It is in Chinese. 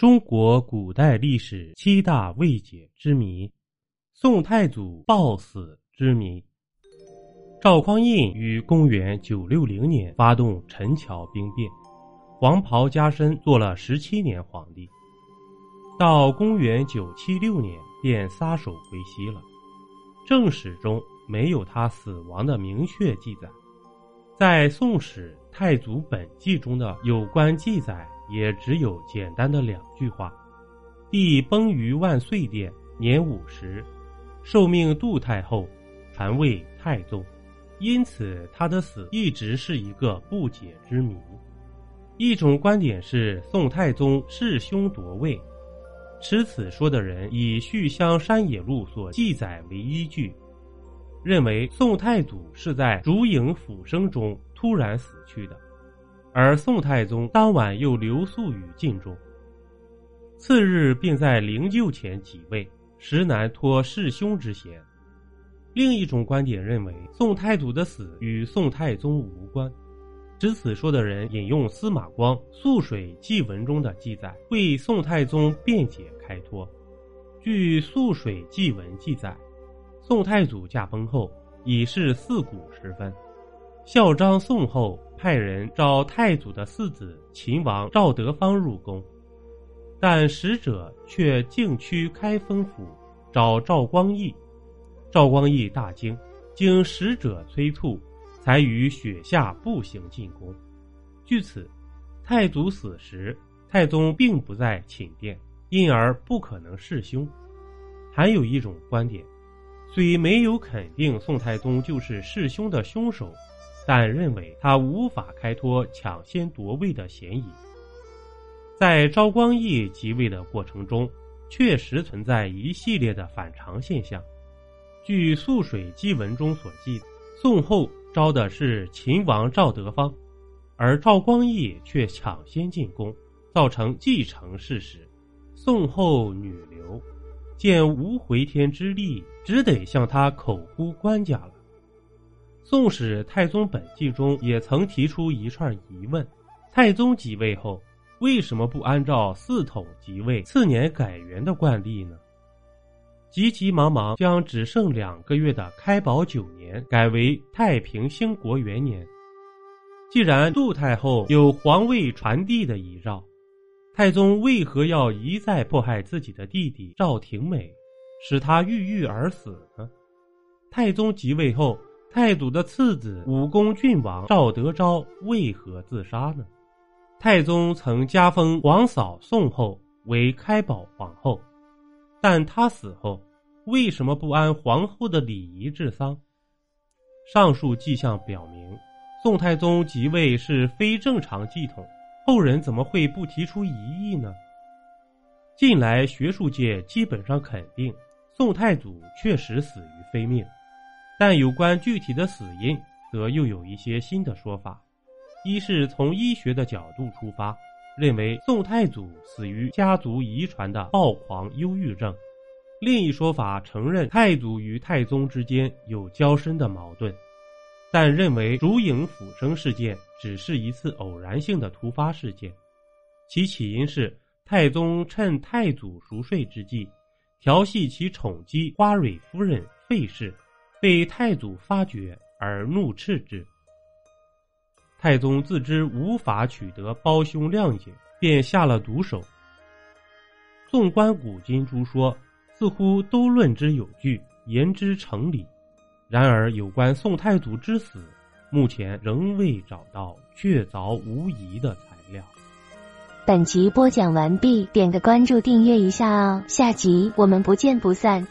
中国古代历史七大未解之谜，宋太祖暴死之谜。赵匡胤于公元九六零年发动陈桥兵变，黄袍加身，做了十七年皇帝。到公元九七六年便撒手归西了，正史中没有他死亡的明确记载，在《宋史·太祖本纪》中的有关记载。也只有简单的两句话：“帝崩于万岁殿，年五十，受命杜太后，传位太宗。”因此，他的死一直是一个不解之谜。一种观点是宋太宗弑兄夺位，持此说的人以《续香山野录》所记载为依据，认为宋太祖是在烛影斧声中突然死去的。而宋太宗当晚又留宿于禁中，次日并在灵柩前即位，实难脱弑兄之嫌。另一种观点认为，宋太祖的死与宋太宗无关。持此说的人引用司马光《素水记文》中的记载，为宋太宗辩解开脱。据《素水记文》记载，宋太祖驾崩后，已是四鼓时分。孝章宋后派人召太祖的四子秦王赵德芳入宫，但使者却径驱开封府找赵光义。赵光义大惊，经使者催促，才于雪下步行进宫。据此，太祖死时，太宗并不在寝殿，因而不可能弑兄。还有一种观点，虽没有肯定宋太宗就是弑兄的凶手。但认为他无法开脱抢先夺位的嫌疑。在赵光义即位的过程中，确实存在一系列的反常现象。据《素水记文》中所记，宋后招的是秦王赵德芳，而赵光义却抢先进宫，造成继承事实。宋后女流见无回天之力，只得向他口呼官家了。《宋史·太宗本纪》中也曾提出一串疑问：太宗即位后，为什么不按照四统即位、次年改元的惯例呢？急急忙忙将只剩两个月的开宝九年改为太平兴国元年。既然杜太后有皇位传递的遗诏，太宗为何要一再迫害自己的弟弟赵廷美，使他郁郁而死呢？太宗即位后。太祖的次子武功郡王赵德昭为何自杀呢？太宗曾加封皇嫂宋后为开宝皇后，但她死后为什么不按皇后的礼仪治丧？上述迹象表明，宋太宗即位是非正常继统，后人怎么会不提出疑义呢？近来学术界基本上肯定，宋太祖确实死于非命。但有关具体的死因，则又有一些新的说法。一是从医学的角度出发，认为宋太祖死于家族遗传的暴狂忧郁症；另一说法承认太祖与太宗之间有较深的矛盾，但认为烛影斧声事件只是一次偶然性的突发事件，其起因是太宗趁太祖熟睡之际，调戏其宠姬花蕊夫人费氏。被太祖发觉而怒斥之，太宗自知无法取得胞兄谅解，便下了毒手。纵观古今诸说，似乎都论之有据，言之成理。然而，有关宋太祖之死，目前仍未找到确凿无疑的材料。本集播讲完毕，点个关注，订阅一下哦，下集我们不见不散。